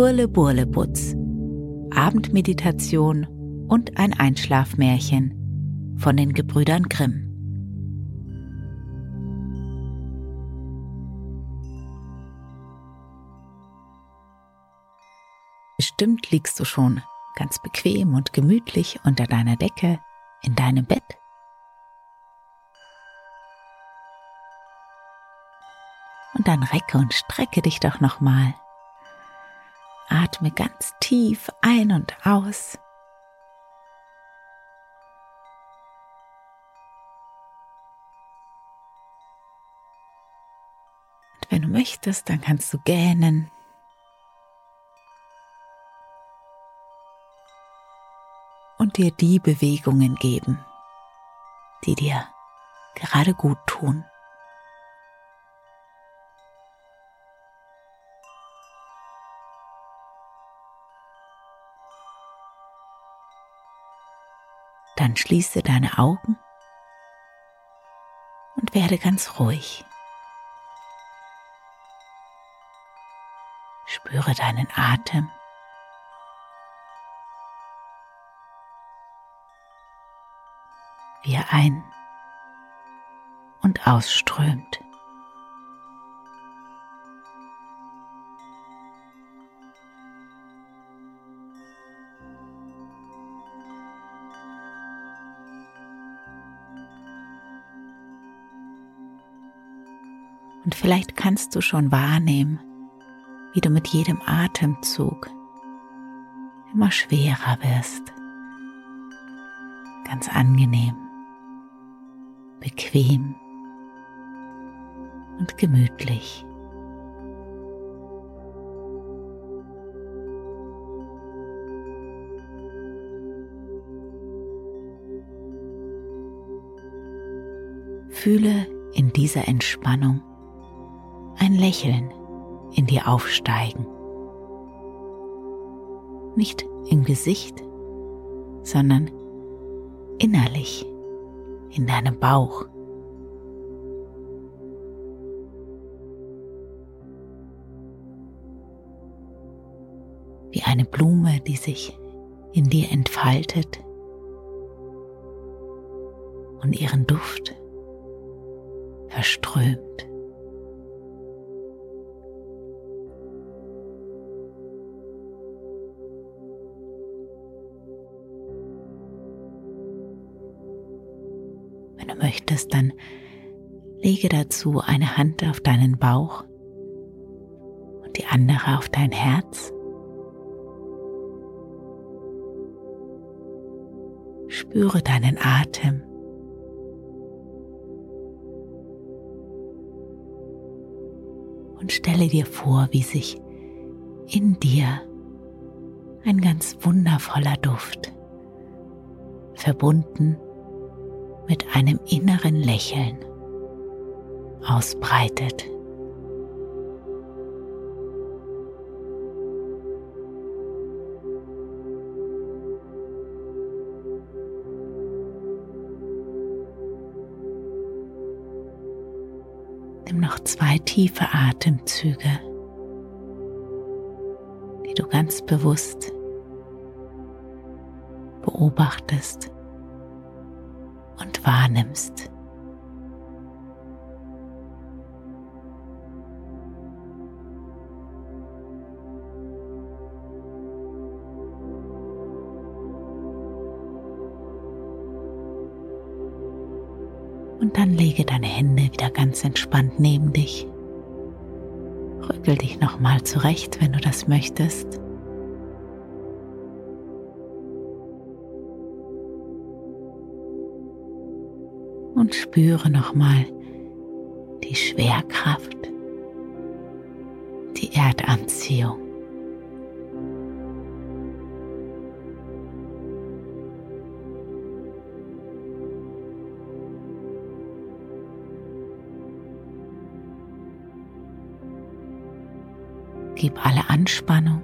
Hurle-Burle-Butz Abendmeditation und ein Einschlafmärchen von den Gebrüdern Grimm. Bestimmt liegst du schon ganz bequem und gemütlich unter deiner Decke in deinem Bett. Und dann recke und strecke dich doch nochmal. Atme ganz tief ein und aus. Und wenn du möchtest, dann kannst du gähnen und dir die Bewegungen geben, die dir gerade gut tun. Dann schließe deine Augen und werde ganz ruhig. Spüre deinen Atem. wie er ein- und ausströmt. Vielleicht kannst du schon wahrnehmen, wie du mit jedem Atemzug immer schwerer wirst. Ganz angenehm bequem und gemütlich. Fühle in dieser Entspannung ein Lächeln in dir aufsteigen. Nicht im Gesicht, sondern innerlich in deinem Bauch. Wie eine Blume, die sich in dir entfaltet und ihren Duft verströmt. Möchtest, dann lege dazu eine Hand auf deinen Bauch und die andere auf dein Herz. Spüre deinen Atem. Und stelle dir vor, wie sich in dir ein ganz wundervoller Duft, verbunden mit einem inneren Lächeln ausbreitet. Nimm noch zwei tiefe Atemzüge, die du ganz bewusst beobachtest und wahrnimmst. Und dann lege deine Hände wieder ganz entspannt neben dich. Rückel dich nochmal zurecht, wenn du das möchtest. Und spüre nochmal die Schwerkraft, die Erdanziehung. Gib alle Anspannung,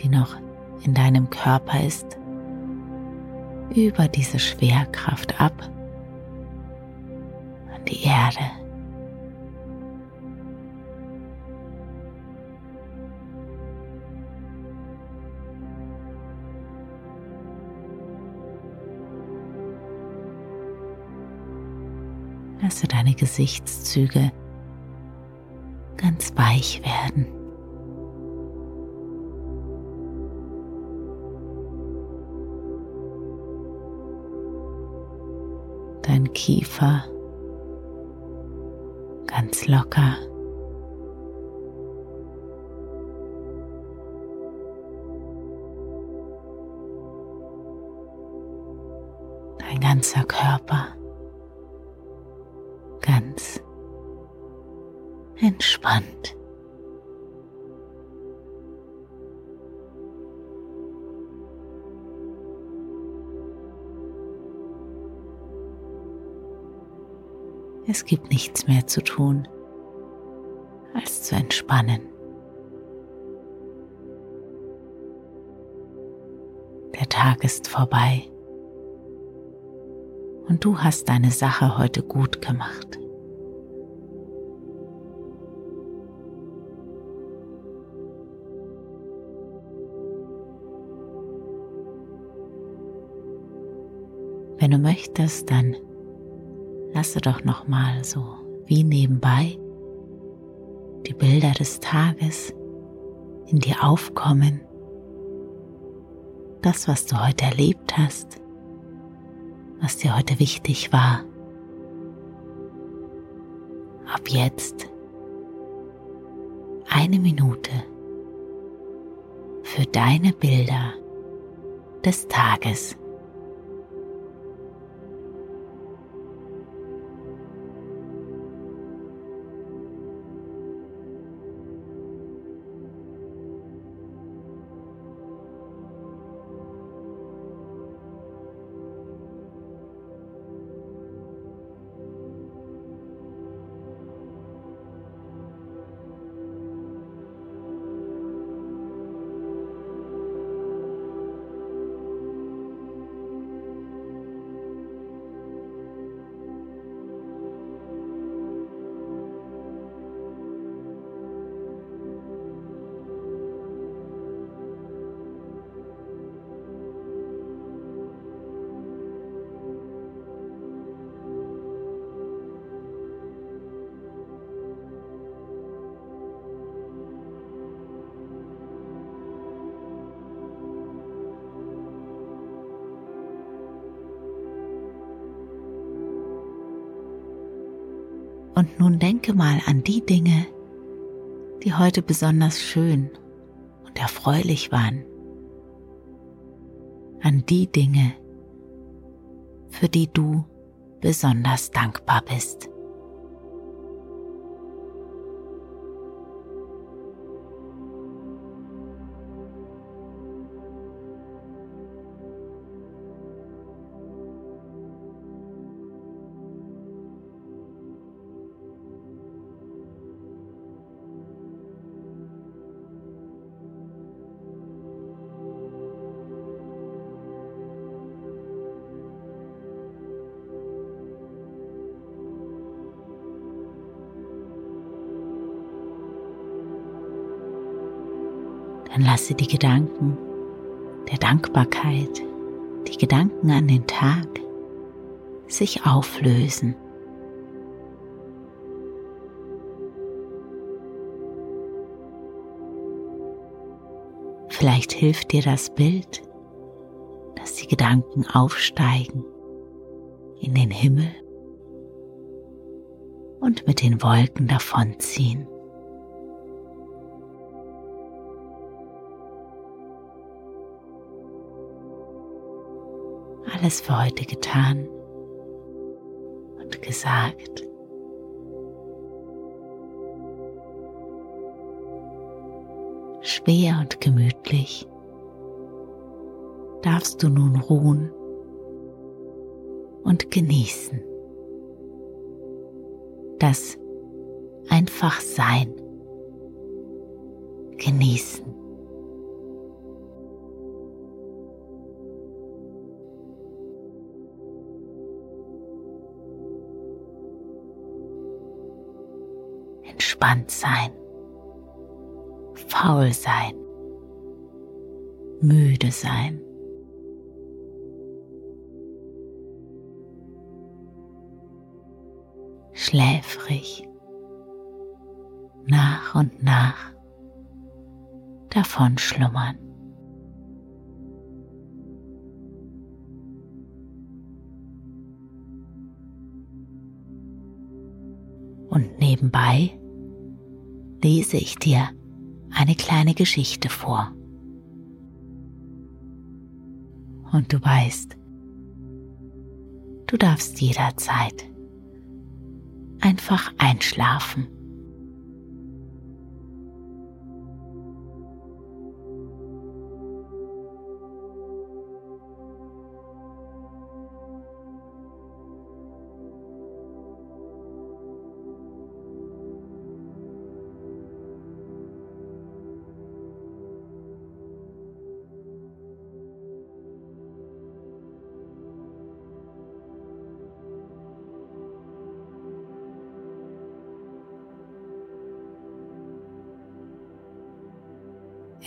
die noch in deinem Körper ist, über diese Schwerkraft ab die Erde. Lasse deine Gesichtszüge ganz weich werden. dein Kiefer ganz locker. Dein ganzer Körper ganz entspannt. Es gibt nichts mehr zu tun, als zu entspannen. Der Tag ist vorbei und du hast deine Sache heute gut gemacht. Wenn du möchtest, dann lasse doch noch mal so wie nebenbei die Bilder des Tages in dir aufkommen. Das, was du heute erlebt hast, was dir heute wichtig war. Ab jetzt eine Minute für deine Bilder des Tages. Und nun denke mal an die Dinge, die heute besonders schön und erfreulich waren. An die Dinge, für die du besonders dankbar bist. Dann lasse die Gedanken der Dankbarkeit, die Gedanken an den Tag sich auflösen. Vielleicht hilft dir das Bild, dass die Gedanken aufsteigen in den Himmel und mit den Wolken davonziehen. Alles für heute getan und gesagt. Schwer und gemütlich darfst du nun ruhen und genießen. Das einfach sein. Genießen. Entspannt sein. Faul sein. Müde sein. schläfrig nach und nach davon schlummern. Und nebenbei lese ich dir eine kleine Geschichte vor. Und du weißt, du darfst jederzeit einfach einschlafen.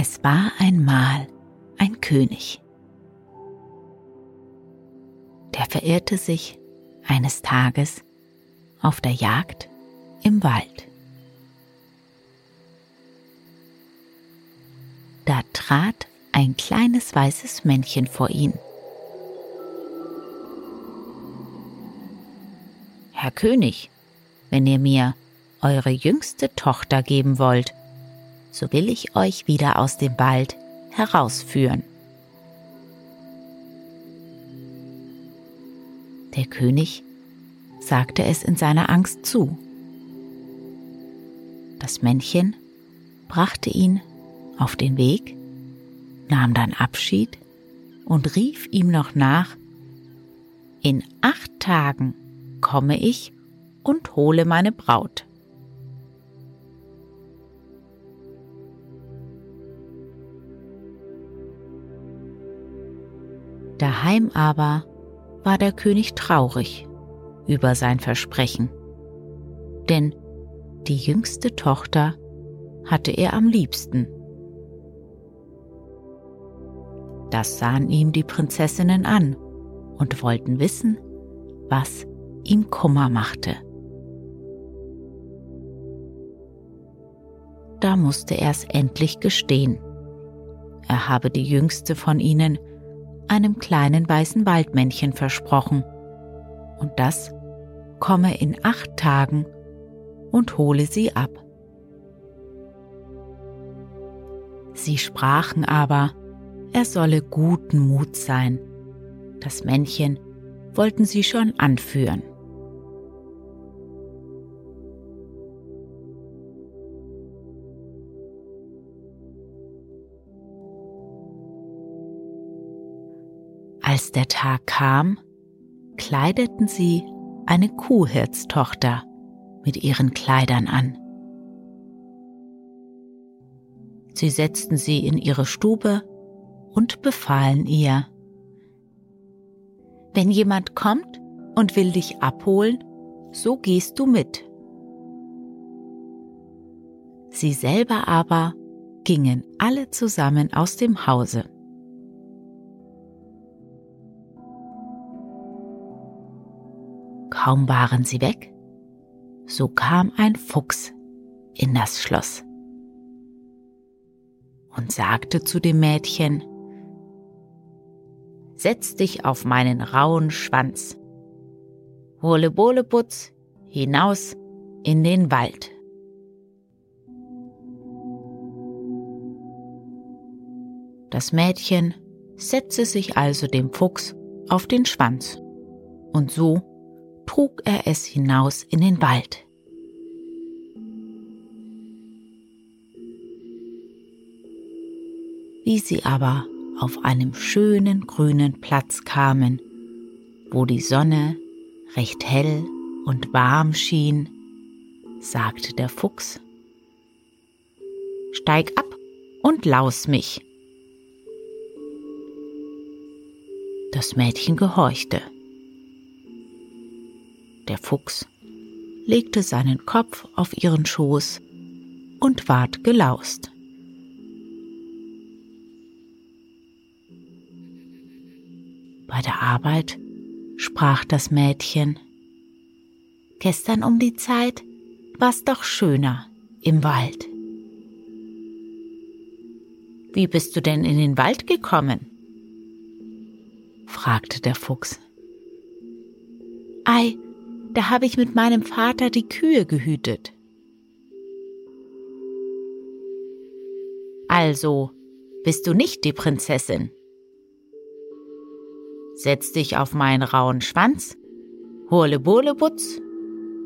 Es war einmal ein König. Der verirrte sich eines Tages auf der Jagd im Wald. Da trat ein kleines weißes Männchen vor ihn. Herr König, wenn ihr mir eure jüngste Tochter geben wollt, so will ich euch wieder aus dem Wald herausführen. Der König sagte es in seiner Angst zu. Das Männchen brachte ihn auf den Weg, nahm dann Abschied und rief ihm noch nach, in acht Tagen komme ich und hole meine Braut. Daheim aber war der König traurig über sein Versprechen, denn die jüngste Tochter hatte er am liebsten. Das sahen ihm die Prinzessinnen an und wollten wissen, was ihm Kummer machte. Da musste er es endlich gestehen. Er habe die jüngste von ihnen einem kleinen weißen Waldmännchen versprochen. Und das komme in acht Tagen und hole sie ab. Sie sprachen aber, er solle guten Mut sein. Das Männchen wollten sie schon anführen. Als der Tag kam, kleideten sie eine Kuhhirtstochter mit ihren Kleidern an. Sie setzten sie in ihre Stube und befahlen ihr, wenn jemand kommt und will dich abholen, so gehst du mit. Sie selber aber gingen alle zusammen aus dem Hause. Kaum waren sie weg, so kam ein Fuchs in das Schloss und sagte zu dem Mädchen, Setz dich auf meinen rauen Schwanz. Hole Bohlebutz hinaus in den Wald. Das Mädchen setzte sich also dem Fuchs auf den Schwanz, und so trug er es hinaus in den Wald. Wie sie aber auf einem schönen grünen Platz kamen, wo die Sonne recht hell und warm schien, sagte der Fuchs, Steig ab und laus mich. Das Mädchen gehorchte. Der Fuchs legte seinen Kopf auf ihren Schoß und ward gelaust. Bei der Arbeit sprach das Mädchen. Gestern um die Zeit war's doch schöner im Wald. Wie bist du denn in den Wald gekommen? fragte der Fuchs. Ei, da habe ich mit meinem Vater die Kühe gehütet. Also bist du nicht die Prinzessin? Setz dich auf meinen rauen Schwanz, hole Bohlebutz,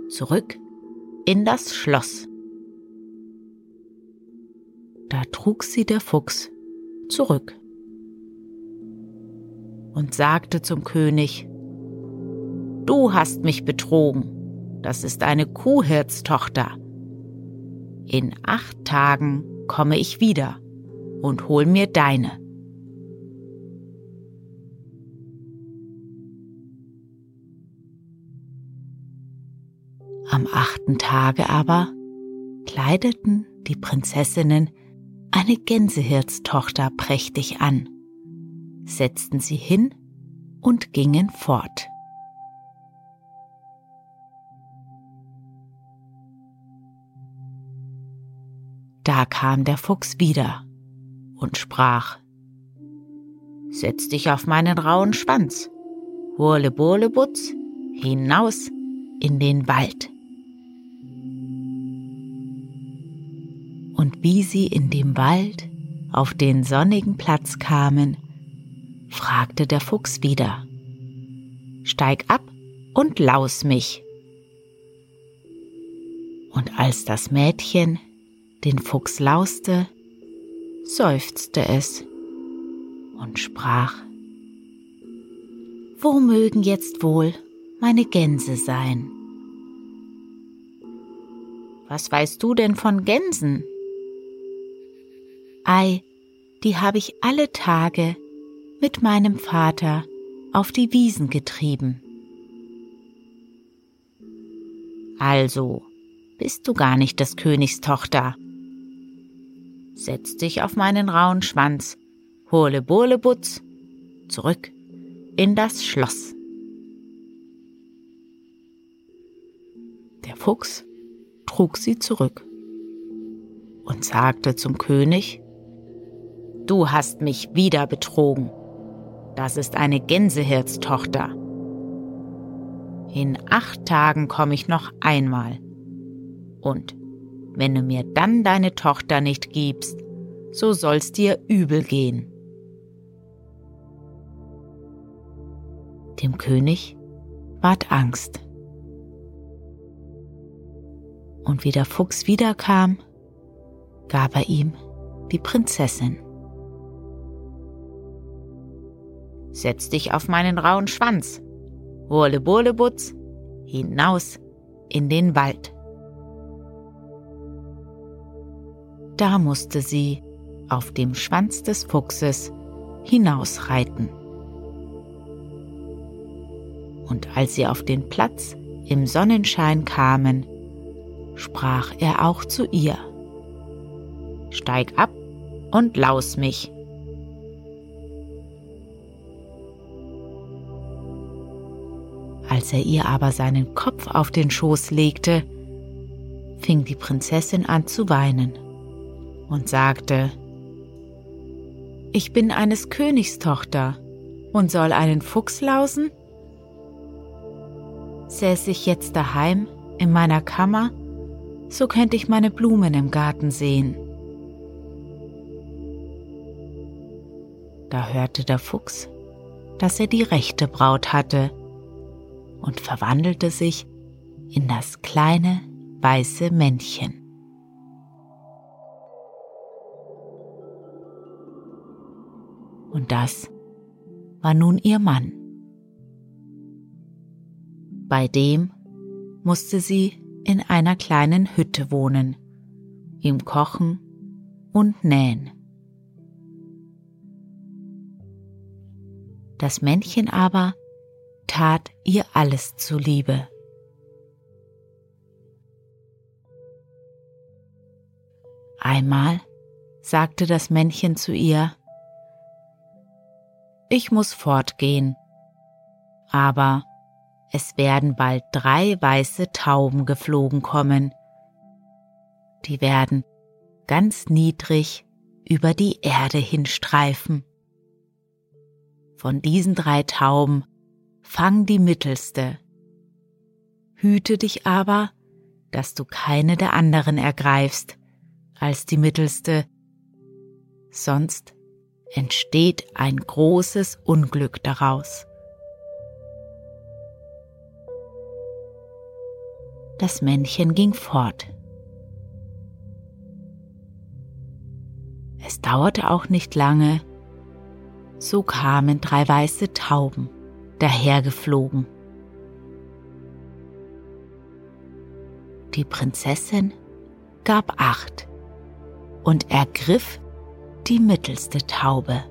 zurück in das Schloss. Da trug sie der Fuchs zurück und sagte zum König, Du hast mich betrogen, das ist eine Kuhhirtstochter. In acht Tagen komme ich wieder und hol mir deine. Am achten Tage aber kleideten die Prinzessinnen eine Gänsehirtstochter prächtig an, setzten sie hin und gingen fort. Da kam der Fuchs wieder und sprach, Setz dich auf meinen rauen Schwanz, Burlebutz, hinaus in den Wald. und wie sie in dem Wald auf den sonnigen Platz kamen, fragte der Fuchs wieder, Steig ab und laus mich. Und als das Mädchen den Fuchs lauste, seufzte es und sprach, Wo mögen jetzt wohl meine Gänse sein? Was weißt du denn von Gänsen? Ei, die habe ich alle Tage mit meinem Vater auf die Wiesen getrieben. Also bist du gar nicht des Königs Tochter. Setz dich auf meinen rauen Schwanz, hole Burlebutz, zurück in das Schloss. Der Fuchs trug sie zurück und sagte zum König, Du hast mich wieder betrogen. Das ist eine Gänsehirztochter. In acht Tagen komme ich noch einmal. Und wenn du mir dann deine Tochter nicht gibst, so soll's dir übel gehen. Dem König ward Angst. Und wie der Fuchs wiederkam, gab er ihm die Prinzessin. Setz dich auf meinen rauen Schwanz. Wurle Burlebutz, hinaus in den Wald. Da musste sie auf dem Schwanz des Fuchses hinausreiten. Und als sie auf den Platz im Sonnenschein kamen, sprach er auch zu ihr. Steig ab und laus mich. Als er ihr aber seinen Kopf auf den Schoß legte, fing die Prinzessin an zu weinen und sagte, Ich bin eines Königs Tochter und soll einen Fuchs lausen? Säß ich jetzt daheim in meiner Kammer so könnte ich meine Blumen im Garten sehen. Da hörte der Fuchs, dass er die rechte Braut hatte und verwandelte sich in das kleine weiße Männchen. Und das war nun ihr Mann. Bei dem musste sie in einer kleinen Hütte wohnen, ihm kochen und nähen. Das Männchen aber tat ihr alles zuliebe. Einmal sagte das Männchen zu ihr, Ich muss fortgehen, aber es werden bald drei weiße Tauben geflogen kommen. Die werden ganz niedrig über die Erde hinstreifen. Von diesen drei Tauben fang die mittelste. Hüte dich aber, dass du keine der anderen ergreifst als die mittelste, sonst entsteht ein großes Unglück daraus. Das Männchen ging fort. Es dauerte auch nicht lange, so kamen drei weiße Tauben dahergeflogen. Die Prinzessin gab acht und ergriff die mittelste Taube.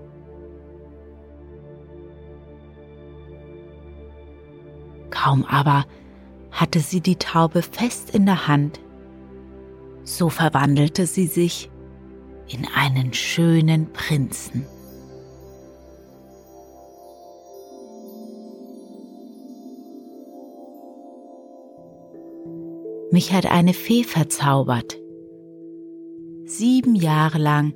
Kaum aber hatte sie die Taube fest in der Hand, so verwandelte sie sich in einen schönen Prinzen. Mich hat eine Fee verzaubert. Sieben Jahre lang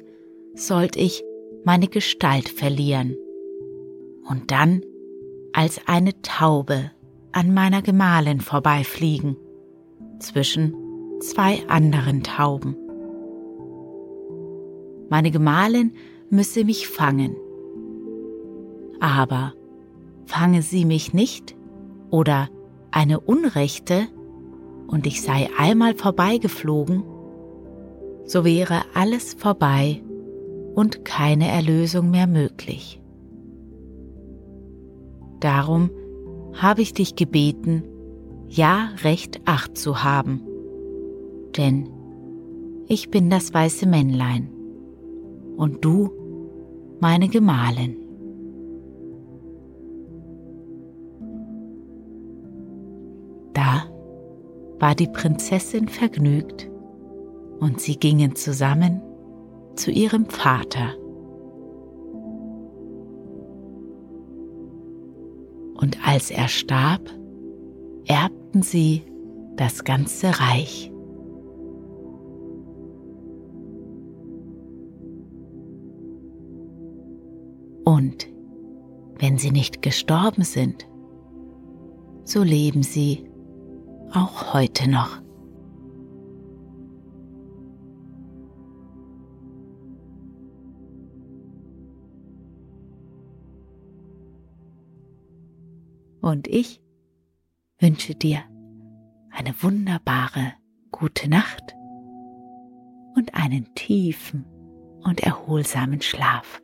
sollte ich meine Gestalt verlieren und dann als eine Taube an meiner Gemahlin vorbeifliegen, zwischen zwei anderen Tauben. Meine Gemahlin müsse mich fangen. Aber fange sie mich nicht oder eine Unrechte, und ich sei einmal vorbeigeflogen, so wäre alles vorbei und keine Erlösung mehr möglich. Darum habe ich dich gebeten, ja recht acht zu haben, denn ich bin das weiße Männlein und du meine Gemahlin. Da war die Prinzessin vergnügt und sie gingen zusammen zu ihrem Vater. Und als er starb, erbten sie das ganze Reich. Und wenn sie nicht gestorben sind, so leben sie auch heute noch. Und ich wünsche dir eine wunderbare gute Nacht und einen tiefen und erholsamen Schlaf.